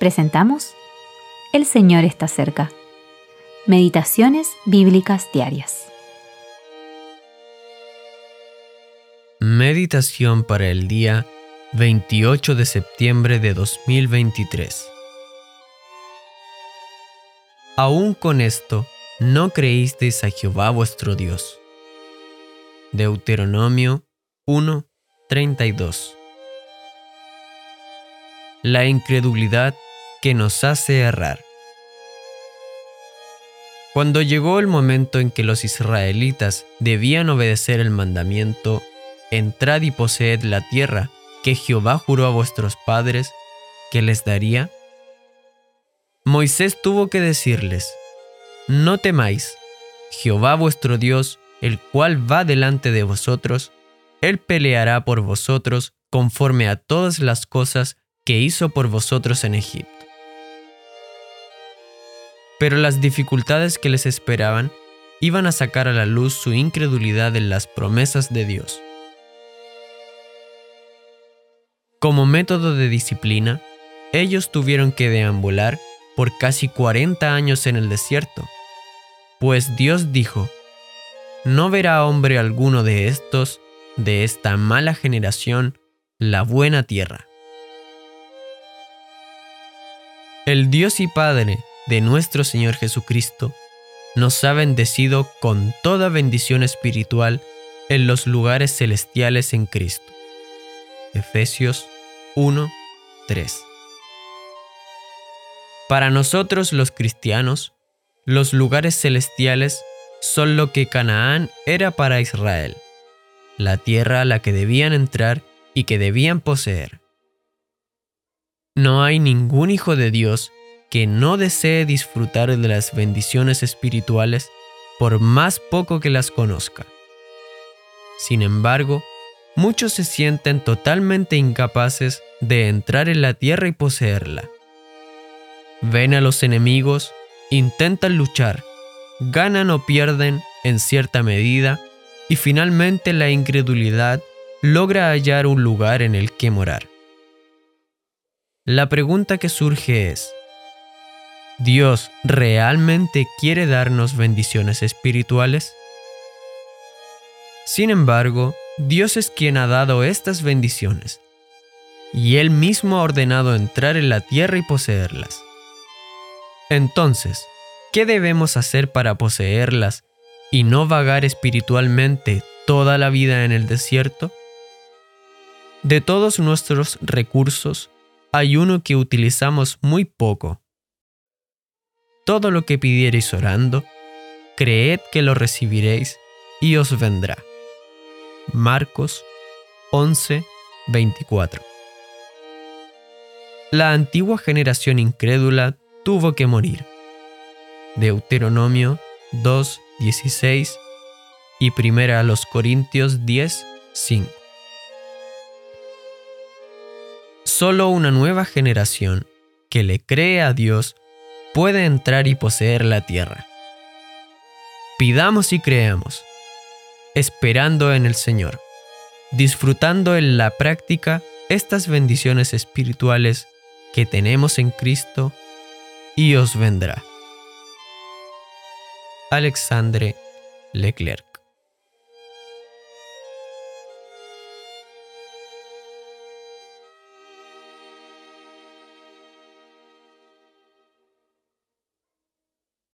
presentamos El Señor está cerca. Meditaciones Bíblicas Diarias. Meditación para el día 28 de septiembre de 2023. Aún con esto, no creísteis a Jehová vuestro Dios. Deuteronomio 1:32 La incredulidad que nos hace errar. Cuando llegó el momento en que los israelitas debían obedecer el mandamiento, entrad y poseed la tierra que Jehová juró a vuestros padres que les daría, Moisés tuvo que decirles, no temáis, Jehová vuestro Dios, el cual va delante de vosotros, él peleará por vosotros conforme a todas las cosas que hizo por vosotros en Egipto. Pero las dificultades que les esperaban iban a sacar a la luz su incredulidad en las promesas de Dios. Como método de disciplina, ellos tuvieron que deambular por casi 40 años en el desierto, pues Dios dijo, no verá hombre alguno de estos, de esta mala generación, la buena tierra. El Dios y Padre de nuestro Señor Jesucristo nos ha bendecido con toda bendición espiritual en los lugares celestiales en Cristo. Efesios 1, 3. Para nosotros los cristianos, los lugares celestiales son lo que Canaán era para Israel, la tierra a la que debían entrar y que debían poseer. No hay ningún hijo de Dios que no desee disfrutar de las bendiciones espirituales por más poco que las conozca. Sin embargo, muchos se sienten totalmente incapaces de entrar en la tierra y poseerla. Ven a los enemigos, intentan luchar, ganan o pierden en cierta medida y finalmente la incredulidad logra hallar un lugar en el que morar. La pregunta que surge es, ¿Dios realmente quiere darnos bendiciones espirituales? Sin embargo, Dios es quien ha dado estas bendiciones, y Él mismo ha ordenado entrar en la tierra y poseerlas. Entonces, ¿qué debemos hacer para poseerlas y no vagar espiritualmente toda la vida en el desierto? De todos nuestros recursos, hay uno que utilizamos muy poco todo lo que pidiereis orando, creed que lo recibiréis y os vendrá. Marcos 11, 24. La antigua generación incrédula tuvo que morir. Deuteronomio 2, 16 y primera a los Corintios 10, 5. Solo una nueva generación que le cree a Dios puede entrar y poseer la tierra. Pidamos y creamos, esperando en el Señor, disfrutando en la práctica estas bendiciones espirituales que tenemos en Cristo y os vendrá. Alexandre Leclerc